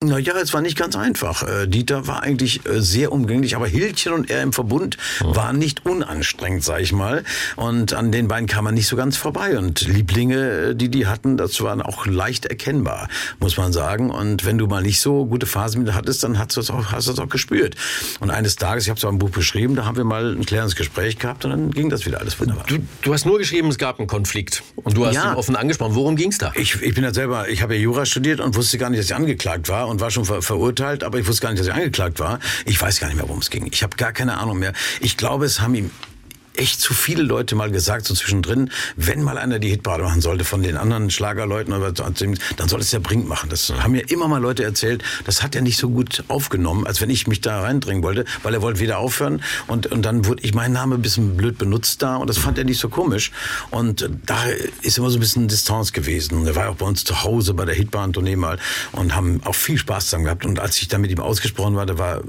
Na ja, es war nicht ganz einfach. Äh, Dieter war eigentlich äh, sehr umgänglich, aber Hildchen und er im Verbund waren nicht unanstrengend, sag ich mal. Und an den beiden kam man nicht so ganz vorbei. Und Lieblinge, äh, die die hatten, das waren auch leicht erkennbar, muss man sagen. Und wenn du mal nicht so gute Phasen mit hattest, dann hast du es auch, hast du es auch gespürt. Und eines Tages, ich habe es auch im Buch beschrieben, da haben wir mal ein klärendes Gespräch gehabt und dann ging das wieder alles wunderbar. Du, du hast nur geschrieben, es gab einen Konflikt. Und du hast Ja. ihn offen angesprochen. Worum ging's da? Ich, ich bin ja selber, ich habe ja Jura studiert und wusste gar nicht, dass ich angeklagt war und war schon ver verurteilt, aber ich wusste gar nicht, dass ich angeklagt war. Ich weiß gar nicht mehr, worum es ging. Ich habe gar keine Ahnung mehr. Ich glaube, es haben ihm echt zu viele Leute mal gesagt, so zwischendrin, wenn mal einer die Hitparade machen sollte von den anderen Schlagerleuten, dann soll es der Brink machen. Das haben mir immer mal Leute erzählt, das hat er nicht so gut aufgenommen, als wenn ich mich da reindringen wollte, weil er wollte wieder aufhören und, und dann wurde ich mein Name ein bisschen blöd benutzt da und das fand er nicht so komisch. Und da ist immer so ein bisschen Distanz gewesen. Er war auch bei uns zu Hause bei der Hitbahn-Tournee mal und haben auch viel Spaß zusammen gehabt. Und als ich dann mit ihm ausgesprochen war, da war,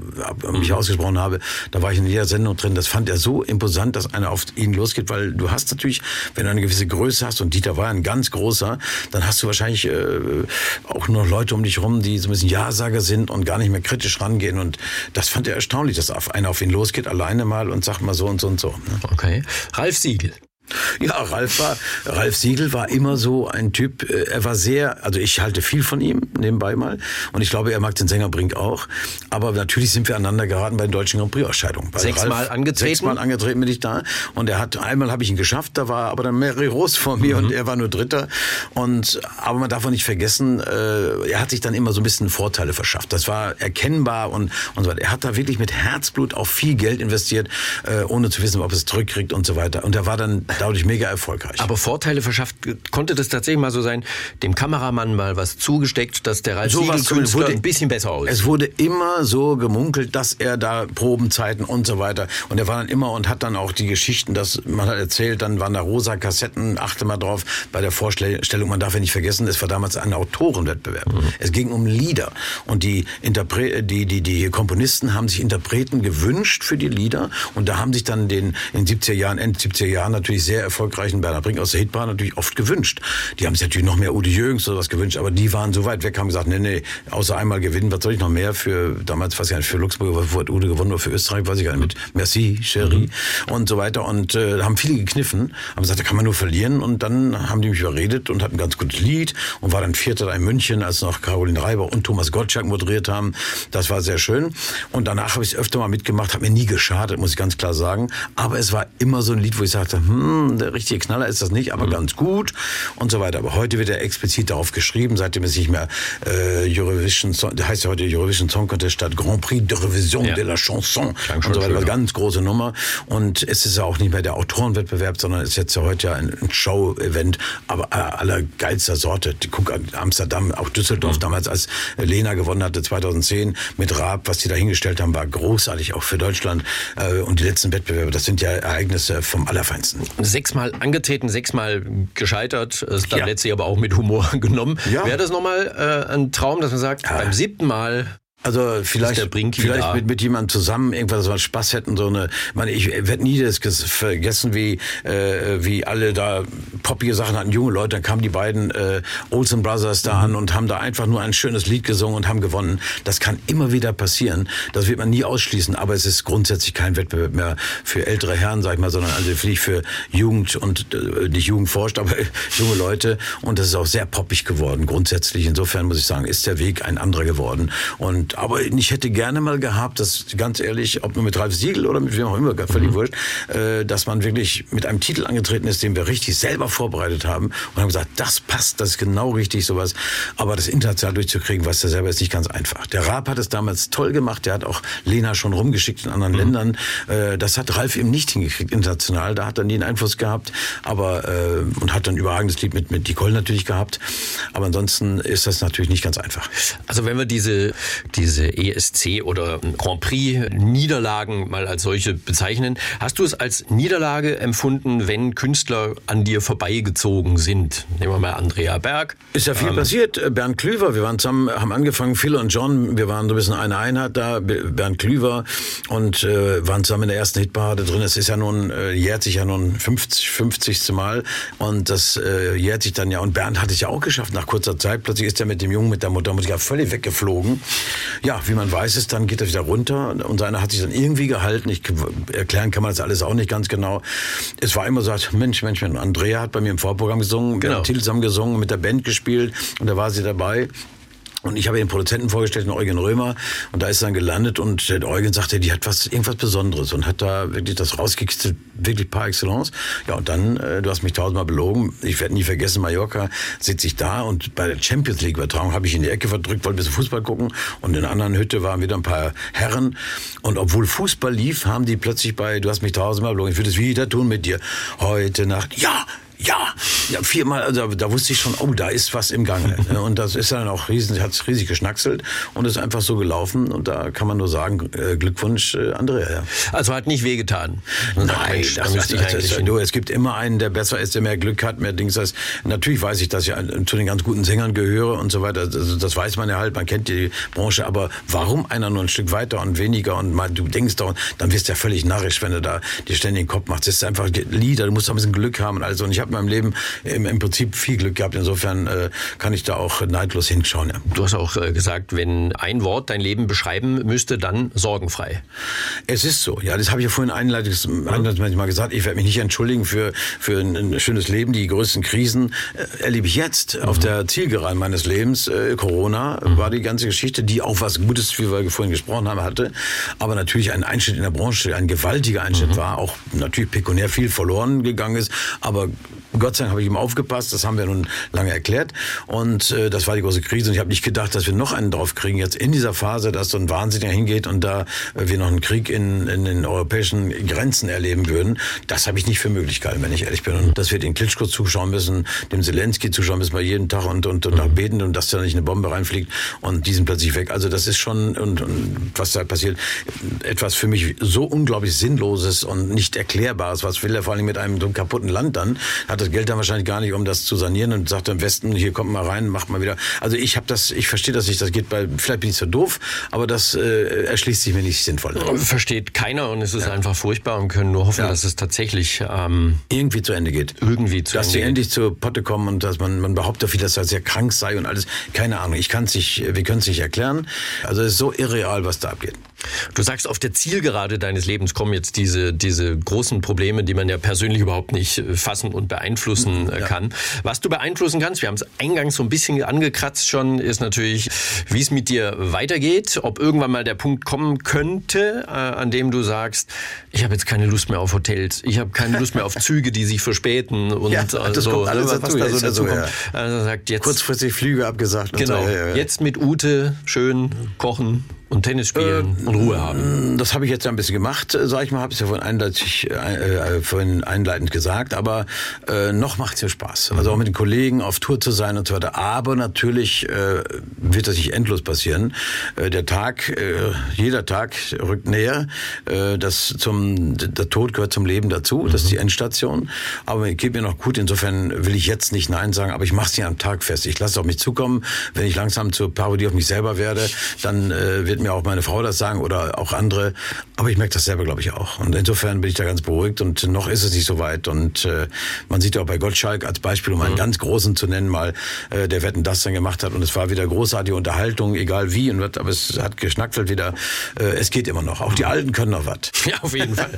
mich mhm. ausgesprochen habe, da war ich in jeder Sendung drin. Das fand er so imposant, dass einer auf ihn losgeht, weil du hast natürlich, wenn du eine gewisse Größe hast und Dieter war ein ganz großer, dann hast du wahrscheinlich äh, auch noch Leute um dich rum, die so ein bisschen Ja-Sager sind und gar nicht mehr kritisch rangehen. Und das fand er erstaunlich, dass einer auf ihn losgeht, alleine mal und sagt mal so und so und so. Ne? Okay. Ralf Siegel. Ja, Ralf war, Ralf Siegel war immer so ein Typ, äh, er war sehr, also ich halte viel von ihm, nebenbei mal, und ich glaube, er mag den Sänger Brink auch, aber natürlich sind wir aneinander geraten bei den deutschen Grand Prix-Ausscheidungen. Sechsmal angetreten? Sechsmal angetreten bin ich da, und er hat, einmal habe ich ihn geschafft, da war aber dann mehrere Ross vor mir mhm. und er war nur Dritter, und, aber man darf auch nicht vergessen, äh, er hat sich dann immer so ein bisschen Vorteile verschafft, das war erkennbar und, und so weiter. Er hat da wirklich mit Herzblut auch viel Geld investiert, äh, ohne zu wissen, ob er es zurückkriegt und so weiter, und er war dann dadurch mega erfolgreich. Aber Vorteile verschafft, konnte das tatsächlich mal so sein, dem Kameramann mal was zugesteckt, dass der Ralf so Siegel wurde ein bisschen besser aus? Es wurde immer so gemunkelt, dass er da Probenzeiten und so weiter und er war dann immer und hat dann auch die Geschichten, dass man hat erzählt, dann waren da rosa Kassetten, achte mal drauf, bei der Vorstellung, man darf ja nicht vergessen, es war damals ein Autorenwettbewerb. Mhm. Es ging um Lieder und die, Interpre die, die, die Komponisten haben sich Interpreten gewünscht für die Lieder und da haben sich dann den in 70er Jahren, Ende 70er Jahren natürlich sehr erfolgreichen Bernhard Brink aus der Hitbahn natürlich oft gewünscht. Die haben sich natürlich noch mehr Udo Jürgens oder was gewünscht, aber die waren so weit weg, haben gesagt, nee, nee, außer einmal gewinnen, was soll ich noch mehr für, damals weiß ich nicht, für Luxemburg, wo hat Udo gewonnen, oder für Österreich, weiß ich gar nicht, mit Merci, Cherie mhm. und so weiter und äh, haben viele gekniffen, haben gesagt, da kann man nur verlieren und dann haben die mich überredet und hatten ein ganz gutes Lied und war dann Vierter da in München, als noch Caroline Reiber und Thomas Gottschalk moderiert haben. Das war sehr schön und danach habe ich es öfter mal mitgemacht, hat mir nie geschadet, muss ich ganz klar sagen, aber es war immer so ein Lied, wo ich sagte, hm, der richtige Knaller ist das nicht, aber mhm. ganz gut und so weiter. Aber heute wird er explizit darauf geschrieben, seitdem es nicht mehr äh, Eurovision, der heißt ja heute Eurovision Song Contest statt Grand Prix de Revision ja. de la Chanson und so weiter. Schön, ganz große Nummer. Und es ist ja auch nicht mehr der Autorenwettbewerb, sondern es ist jetzt ja heute ja ein, Show-Event, aber aller geilster Sorte. Guck an Amsterdam, auch Düsseldorf mhm. damals, als Lena gewonnen hatte 2010 mit Raab, was die da hingestellt haben, war großartig, auch für Deutschland. Äh, und die letzten Wettbewerbe, das sind ja Ereignisse vom Allerfeinsten sechsmal angetreten, sechsmal gescheitert, ist dann ja. letztlich aber auch mit Humor genommen. Ja. Wäre das nochmal äh, ein Traum, dass man sagt, ja. beim siebten Mal also vielleicht, vielleicht mit, mit jemandem zusammen irgendwas, so Spaß hätten, so eine, ich meine, ich werde nie das vergessen, wie, äh, wie alle da poppige Sachen hatten, junge Leute, dann kamen die beiden äh, Olsen Brothers da mhm. an und haben da einfach nur ein schönes Lied gesungen und haben gewonnen. Das kann immer wieder passieren, das wird man nie ausschließen, aber es ist grundsätzlich kein Wettbewerb mehr für ältere Herren, sag ich mal, sondern also vielleicht für Jugend und äh, nicht Jugend forscht, aber junge Leute und das ist auch sehr poppig geworden, grundsätzlich. Insofern muss ich sagen, ist der Weg ein anderer geworden und, aber ich hätte gerne mal gehabt, dass ganz ehrlich, ob nur mit Ralf Siegel oder mit wem auch immer, völlig mhm. wurscht, äh, dass man wirklich mit einem Titel angetreten ist, den wir richtig selber vorbereitet haben und haben gesagt, das passt, das ist genau richtig, sowas. Aber das international durchzukriegen, was der selber ist nicht ganz einfach. Der Raab hat es damals toll gemacht, der hat auch Lena schon rumgeschickt in anderen mhm. Ländern. Äh, das hat Ralf eben nicht hingekriegt international, da hat er nie einen Einfluss gehabt, aber äh, und hat dann überragendes Lied mit, mit Nicole natürlich gehabt. Aber ansonsten ist das natürlich nicht ganz einfach. Also wenn wir diese diese ESC oder Grand Prix Niederlagen mal als solche bezeichnen. Hast du es als Niederlage empfunden, wenn Künstler an dir vorbeigezogen sind? Nehmen wir mal Andrea Berg. Ist ja viel ähm, passiert. Bernd Klüver, wir waren zusammen, haben angefangen, Phil und John, wir waren so ein bisschen eine Einheit da, Bernd Klüver und äh, waren zusammen in der ersten Hitparade drin. Es ist ja nun, äh, jährt sich ja nun 50, 50. Mal und das äh, jährt sich dann ja. Und Bernd hat es ja auch geschafft nach kurzer Zeit. Plötzlich ist er mit dem Jungen, mit der Mutter, muss ich ja völlig weggeflogen. Ja, wie man weiß es, dann geht er wieder runter und seiner hat sich dann irgendwie gehalten. Ich erklären kann man das alles auch nicht ganz genau. Es war immer so, Mensch, Mensch, Mensch. Andrea hat bei mir im Vorprogramm gesungen, genau. wir haben Titel zusammen gesungen, mit der Band gespielt und da war sie dabei. Und ich habe den Produzenten vorgestellt, den Eugen Römer, und da ist er dann gelandet und der Eugen sagte, die hat was, irgendwas Besonderes und hat da wirklich das rausgekitzelt, wirklich par excellence. Ja, und dann, äh, du hast mich tausendmal belogen, ich werde nie vergessen, Mallorca sitze ich da und bei der Champions League Übertragung habe ich in die Ecke verdrückt, wollte ein bisschen Fußball gucken. Und in einer anderen Hütte waren wieder ein paar Herren. Und obwohl Fußball lief, haben die plötzlich bei, du hast mich tausendmal belogen, ich würde es wieder tun mit dir, heute Nacht, ja, ja, ja, viermal, also da wusste ich schon, oh, da ist was im Gange. Und das ist dann auch riesen, hat riesig geschnackselt und ist einfach so gelaufen. Und da kann man nur sagen, äh, Glückwunsch, äh, Andrea. Ja. Also hat nicht wehgetan. Nein, Mensch, das, das, das, das du, es gibt immer einen, der besser ist, der mehr Glück hat, mehr Dings als. Natürlich weiß ich, dass ich zu den ganz guten Sängern gehöre und so weiter. Also das weiß man ja halt, man kennt die Branche. Aber warum einer nur ein Stück weiter und weniger und mal du denkst da, dann wirst du ja völlig narrisch, wenn du da dir ständig den Kopf machst. Das ist einfach Lieder, du musst auch ein bisschen Glück haben und also. Und ich habe in meinem Leben im, im Prinzip viel Glück gehabt. Insofern äh, kann ich da auch neidlos hinschauen. Ja. Du hast auch äh, gesagt, wenn ein Wort dein Leben beschreiben müsste, dann sorgenfrei. Es ist so, ja. Das habe ich ja vorhin einleitend mal gesagt. Ich werde mich nicht entschuldigen für, für ein, ein schönes Leben. Die größten Krisen äh, erlebe ich jetzt mhm. auf der Zielgeraden meines Lebens. Äh, Corona mhm. war die ganze Geschichte, die auch was Gutes, wie wir vorhin gesprochen haben, hatte. Aber natürlich ein Einschnitt in der Branche, ein gewaltiger Einschnitt mhm. war. Auch natürlich pekunär viel verloren gegangen ist. Aber Gott sei Dank habe ich ihm aufgepasst, das haben wir nun lange erklärt. Und äh, das war die große Krise. Und ich habe nicht gedacht, dass wir noch einen drauf kriegen, jetzt in dieser Phase, dass so ein Wahnsinniger hingeht und da äh, wir noch einen Krieg in, in den europäischen Grenzen erleben würden. Das habe ich nicht für möglich gehalten, wenn ich ehrlich bin. Und dass wir den Klitschko zuschauen müssen, dem Zelensky zuschauen müssen, bei jedem Tag und, und, und mhm. beten und dass da nicht eine Bombe reinfliegt und die sind plötzlich weg. Also das ist schon, und, und was da passiert, etwas für mich so unglaublich Sinnloses und nicht Erklärbares. Was will er vor allem mit einem so kaputten Land dann? Hat das Geld dann wahrscheinlich gar nicht, um das zu sanieren und sagt im Westen, hier kommt mal rein, macht mal wieder. Also ich habe das, ich verstehe das nicht, das geht bei, vielleicht bin ich so doof, aber das äh, erschließt sich mir nicht sinnvoll. Versteht keiner und es ist ja. einfach furchtbar und können nur hoffen, ja. dass es tatsächlich ähm, irgendwie zu Ende geht. Irgendwie zu dass Ende. Dass sie endlich zur Potte kommen und dass man, man behauptet viel, dass er sehr krank sei und alles. Keine Ahnung, ich kann es nicht, wir können es nicht erklären. Also es ist so irreal, was da abgeht. Du sagst, auf der Zielgerade deines Lebens kommen jetzt diese, diese großen Probleme, die man ja persönlich überhaupt nicht äh, fassen und beeinflussen äh, ja. kann. Was du beeinflussen kannst, wir haben es eingangs so ein bisschen angekratzt schon, ist natürlich, wie es mit dir weitergeht, ob irgendwann mal der Punkt kommen könnte, äh, an dem du sagst, ich habe jetzt keine Lust mehr auf Hotels, ich habe keine Lust mehr auf Züge, die sich verspäten und ja, das so, kommt alles was da so dazu kommt. Ja. Also sagt jetzt kurzfristig Flüge abgesagt. Genau. So. Jetzt mit Ute schön kochen, und Tennis spielen äh, und Ruhe haben. Das habe ich jetzt ein bisschen gemacht, äh, sag ich mal, habe es ja vorhin einleitend, äh, äh, vorhin einleitend gesagt, aber äh, noch macht es mir Spaß. Also auch mit den Kollegen auf Tour zu sein und so weiter. Aber natürlich äh, wird das nicht endlos passieren. Äh, der Tag, äh, jeder Tag rückt näher. Äh, das zum, der Tod gehört zum Leben dazu. Das ist die Endstation. Aber geht mir noch gut. Insofern will ich jetzt nicht Nein sagen, aber ich mache es nicht am Tag fest. Ich lasse es auf mich zukommen. Wenn ich langsam zur Parodie auf mich selber werde, dann äh, wird wird mir auch meine Frau das sagen oder auch andere. Aber ich merke das selber, glaube ich, auch. Und insofern bin ich da ganz beruhigt und noch ist es nicht so weit. Und äh, man sieht ja auch bei Gottschalk als Beispiel, um einen mhm. ganz großen zu nennen, mal, äh, der Wetten das dann gemacht hat. Und es war wieder großartige Unterhaltung, egal wie. Und wird, aber es hat geschnackselt wieder. Äh, es geht immer noch. Auch die Alten können noch was. Ja, auf jeden Fall.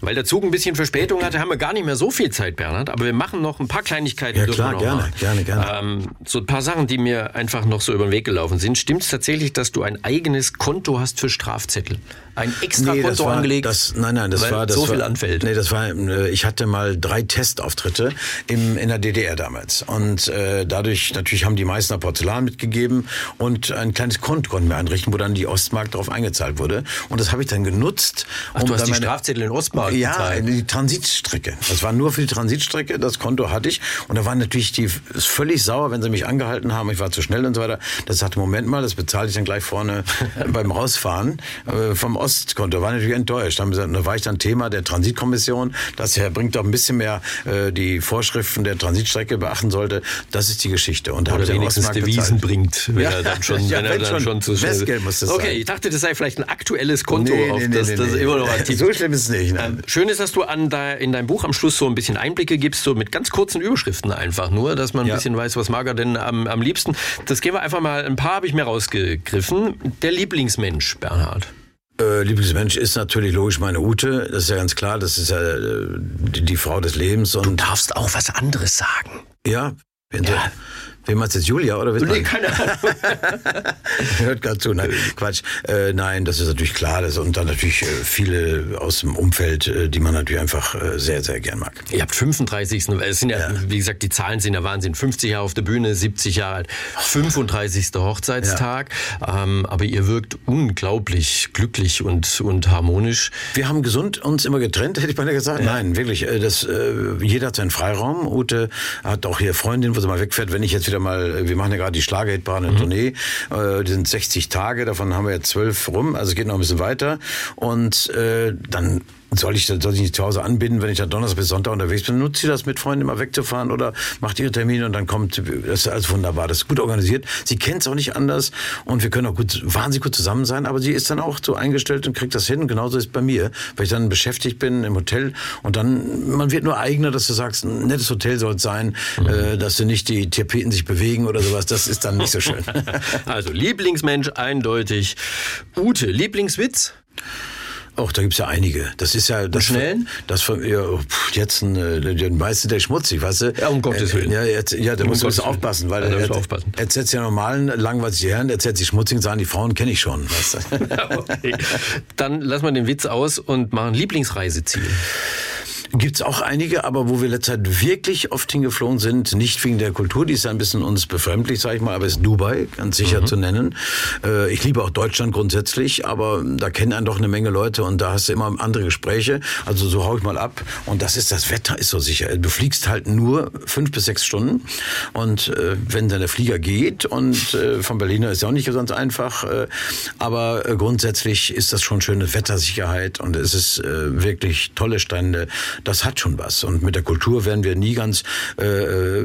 Weil der Zug ein bisschen Verspätung hatte, haben wir gar nicht mehr so viel Zeit, Bernhard. Aber wir machen noch ein paar Kleinigkeiten. Ja, klar, gerne, gerne, gerne. Ähm, so ein paar Sachen, die mir einfach noch so über den Weg gelaufen sind. Stimmt es tatsächlich, dass du ein eigenes Konto hast für Strafzettel. Ein extra nee, Konto war, angelegt. Das, nein, nein, das war das so war, viel anfällt. Nee, das war. Äh, ich hatte mal drei Testauftritte im, in der DDR damals und äh, dadurch natürlich haben die meisten Porzellan mitgegeben und ein kleines Konto konnten wir einrichten, wo dann die Ostmark darauf eingezahlt wurde und das habe ich dann genutzt. Ach, um du hast die Strafzettel in Ostmark Ja, gezahlt. die Transitstrecke. Das war nur für die Transitstrecke. Das Konto hatte ich und da waren natürlich die völlig sauer, wenn sie mich angehalten haben. Ich war zu schnell und so weiter. Das sagte Moment mal, das bezahle ich dann gleich vorne beim Rausfahren äh, vom Ostkonto. War natürlich enttäuscht. Da war ich dann Thema der Transitkommission, dass er bringt doch ein bisschen mehr äh, die Vorschriften der Transitstrecke beachten sollte. Das ist die Geschichte. Und Oder wenigstens Devisen bringt, wenn ja. er dann schon, ja, wenn er dann schon, schon zu schnell. Westgeld muss das okay, sein. ich dachte, das sei vielleicht ein aktuelles Konto, nee, nee, das, nee, das immer noch aktiv So schlimm ist es nicht. Ähm, schön ist, dass du an da, in deinem Buch am Schluss so ein bisschen Einblicke gibst, so mit ganz kurzen Überschriften einfach nur, dass man ein ja. bisschen weiß, was mag er denn am, am liebsten. Das gehen wir einfach mal, ein paar habe ich mir rausgegriffen. Der Lieblingsmensch, Bernhard. Äh, Lieblingsmensch ist natürlich logisch meine Ute. Das ist ja ganz klar. Das ist ja äh, die, die, Frau des Lebens. Und du darfst auch was anderes sagen. Ja, wenn, ja. Wen meinst du jetzt, Julia oder Nee, keine Ahnung. Hört gerade zu, nein, Quatsch. Äh, nein, das ist natürlich klar. Das, und dann natürlich äh, viele aus dem Umfeld, äh, die man natürlich einfach äh, sehr, sehr gern mag. Ihr habt 35. Es sind ja, ja, wie gesagt, die Zahlen sind ja Wahnsinn. 50 Jahre auf der Bühne, 70 Jahre alt, 35. Hochzeitstag. Ja. Ähm, aber ihr wirkt unglaublich glücklich und, und harmonisch. Wir haben gesund uns immer getrennt, hätte ich beinahe gesagt. Ja. Nein, wirklich. Äh, das, äh, jeder hat seinen Freiraum. Ute hat auch hier Freundin, wo sie mal wegfährt. Wenn ich jetzt wieder mal, wir machen ja gerade die Schlagerhitbahn in mhm. Tournee, äh, die sind 60 Tage, davon haben wir jetzt zwölf rum, also es geht noch ein bisschen weiter. Und äh, dann soll ich, soll ich nicht zu Hause anbinden, wenn ich da Donnerstag bis Sonntag unterwegs bin? Nutzt sie das mit Freunden immer wegzufahren oder macht ihre Termine und dann kommt, das ist alles wunderbar, das ist gut organisiert. Sie kennt es auch nicht anders und wir können auch gut, wahnsinnig gut zusammen sein, aber sie ist dann auch so eingestellt und kriegt das hin. Und genauso ist es bei mir, weil ich dann beschäftigt bin im Hotel und dann, man wird nur eigener, dass du sagst, ein nettes Hotel soll es sein, mhm. äh, dass du nicht die Tapeten sich bewegen oder sowas, das ist dann nicht so schön. also Lieblingsmensch eindeutig. Ute, Lieblingswitz? Auch da gibt's ja einige. Das ist ja das schnellen. Das von ja, jetzt ein, äh, den meisten der schmutzig, weißt du? Ja, um Gottes Willen. Ja, jetzt, ja, da um musst du aufpassen, weil ja, er, aufpassen. erzählt ja normalen langweiligen Herren, erzählt sich schmutzigen sagen, die Frauen kenne ich schon. Weißt du? okay. Dann lassen wir den Witz aus und machen Lieblingsreiseziel. Gibt's auch einige, aber wo wir letzte Zeit wirklich oft hingeflogen sind, nicht wegen der Kultur, die ist ein bisschen uns befremdlich, sage ich mal, aber ist Dubai, ganz sicher mhm. zu nennen. Äh, ich liebe auch Deutschland grundsätzlich, aber da kennen einen doch eine Menge Leute und da hast du immer andere Gespräche. Also so hau ich mal ab. Und das ist, das Wetter ist so sicher. Du fliegst halt nur fünf bis sechs Stunden und äh, wenn dann der Flieger geht und äh, von Berliner ist ja auch nicht ganz einfach, äh, aber äh, grundsätzlich ist das schon schöne Wettersicherheit und es ist äh, wirklich tolle Strände das hat schon was. Und mit der Kultur werden wir nie ganz äh, äh,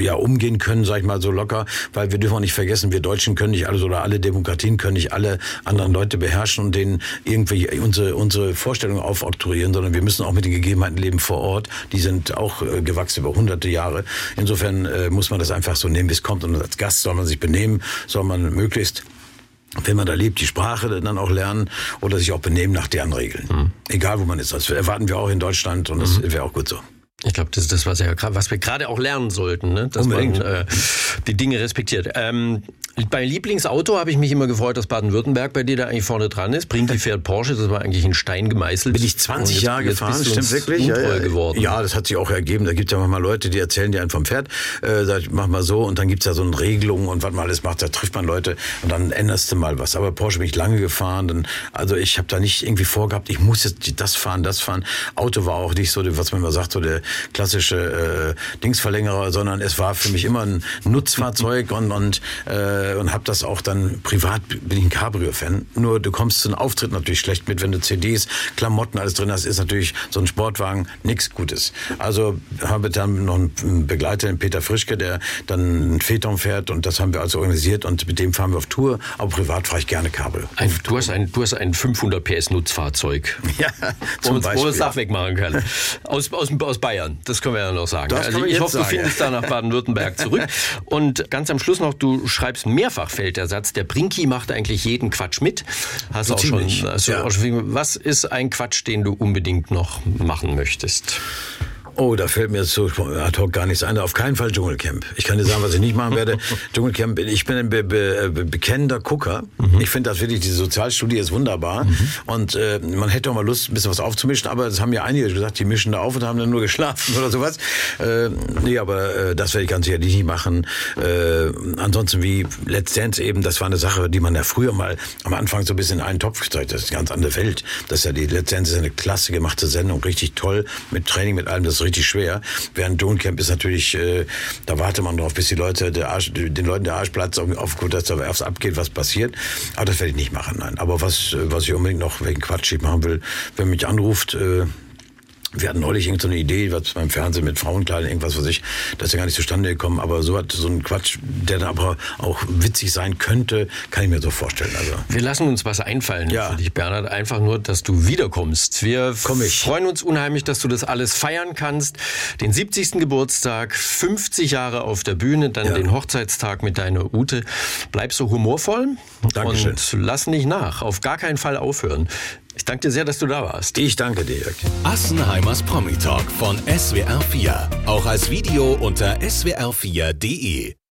ja, umgehen können, sag ich mal so locker, weil wir dürfen auch nicht vergessen, wir Deutschen können nicht alles oder alle Demokratien können nicht alle anderen Leute beherrschen und denen irgendwie unsere, unsere Vorstellungen aufoktroyieren, sondern wir müssen auch mit den Gegebenheiten leben vor Ort. Die sind auch äh, gewachsen über hunderte Jahre. Insofern äh, muss man das einfach so nehmen, wie es kommt. Und als Gast soll man sich benehmen, soll man möglichst wenn man da lebt, die Sprache dann auch lernen oder sich auch benehmen nach deren Regeln. Mhm. Egal wo man ist. Das erwarten wir auch in Deutschland und das mhm. wäre auch gut so. Ich glaube, das ist das, was, ja, was wir gerade auch lernen sollten, ne? dass Unbedingt. man äh, die Dinge respektiert. Ähm, bei Lieblingsauto habe ich mich immer gefreut, dass Baden-Württemberg bei dir da eigentlich vorne dran ist. Bringt die fährt Porsche, das war eigentlich ein Stein gemeißelt. Bin ich 20 jetzt, Jahre gefahren, das stimmt wirklich. Ja, ja, geworden. ja, das hat sich auch ergeben. Da gibt es ja manchmal Leute, die erzählen dir einen vom Pferd, äh, sag, mach mal so und dann gibt es ja so eine Regelung und was man alles macht, da trifft man Leute und dann änderst du mal was. Aber Porsche bin ich lange gefahren. Dann, also ich habe da nicht irgendwie vorgehabt, ich muss jetzt das fahren, das fahren. Auto war auch nicht so, was man immer sagt, so der klassische äh, Dingsverlängerer, sondern es war für mich immer ein Nutzfahrzeug und, und, äh, und habe das auch dann privat bin ich ein Cabrio-Fan. Nur du kommst zu einem Auftritt natürlich schlecht mit, wenn du CDs, Klamotten, alles drin hast, ist natürlich so ein Sportwagen nichts Gutes. Also habe dann noch einen Begleiter, den Peter Frischke, der dann ein Phaeton fährt und das haben wir also organisiert und mit dem fahren wir auf Tour. Aber privat fahre ich gerne Cabrio. Ein, du, hast ein, du hast ein 500 PS Nutzfahrzeug. Ja, zum wo, wo das Dach wegmachen kann. Aus, aus, aus Bayern, das können wir ja noch sagen. Das also ich hoffe, sagen. du findest da nach Baden-Württemberg zurück. Und ganz am Schluss noch, du schreibst mehrfach fällt der Satz, der Brinki macht eigentlich jeden Quatsch mit. Hast so auch schon, hast ja. auch schon, was ist ein Quatsch, den du unbedingt noch machen möchtest? Oh, da fällt mir jetzt so ad hoc gar nichts ein. Auf keinen Fall Dschungelcamp. Ich kann dir sagen, was ich nicht machen werde. Dschungelcamp, ich bin ein be be be bekennender Gucker. Mhm. Ich finde das wirklich, diese Sozialstudie ist wunderbar. Mhm. Und äh, man hätte auch mal Lust, ein bisschen was aufzumischen, aber das haben ja einige gesagt, die mischen da auf und haben dann nur geschlafen oder sowas. Äh, nee, aber äh, das werde ich ganz sicherlich nicht machen. Äh, ansonsten wie Let's Dance eben, das war eine Sache, die man ja früher mal am Anfang so ein bisschen in einen Topf gezeigt hat. Das ist eine ganz andere Welt. Das ist ja die Let's Dance ist eine klasse gemachte Sendung, richtig toll, mit Training, mit allem. Das richtig schwer. Während Dschungelcamp ist natürlich, äh, da wartet man drauf, bis die Leute, der Arsch, den Leuten der Arsch platzt, aufgrund, dass da was abgeht, was passiert. Aber das werde ich nicht machen, nein. Aber was, was ich unbedingt noch wegen Quatsch machen will, wenn mich anruft, äh, wir hatten neulich irgendeine so Idee, was beim Fernsehen mit Frauenkleidern, irgendwas für sich, das ist ja gar nicht zustande gekommen, aber so hat so ein Quatsch, der dann aber auch witzig sein könnte, kann ich mir so vorstellen. Also. Wir lassen uns was einfallen ja. für dich, Bernhard. Einfach nur, dass du wiederkommst. Wir freuen uns unheimlich, dass du das alles feiern kannst. Den 70. Geburtstag, 50 Jahre auf der Bühne, dann ja. den Hochzeitstag mit deiner Ute. Bleib so humorvoll Dankeschön. und lass nicht nach. Auf gar keinen Fall aufhören. Ich danke dir sehr, dass du da warst. Ich danke dir, Jörg. Assenheimers Promi Talk von SWR4. Auch als Video unter swr4.de.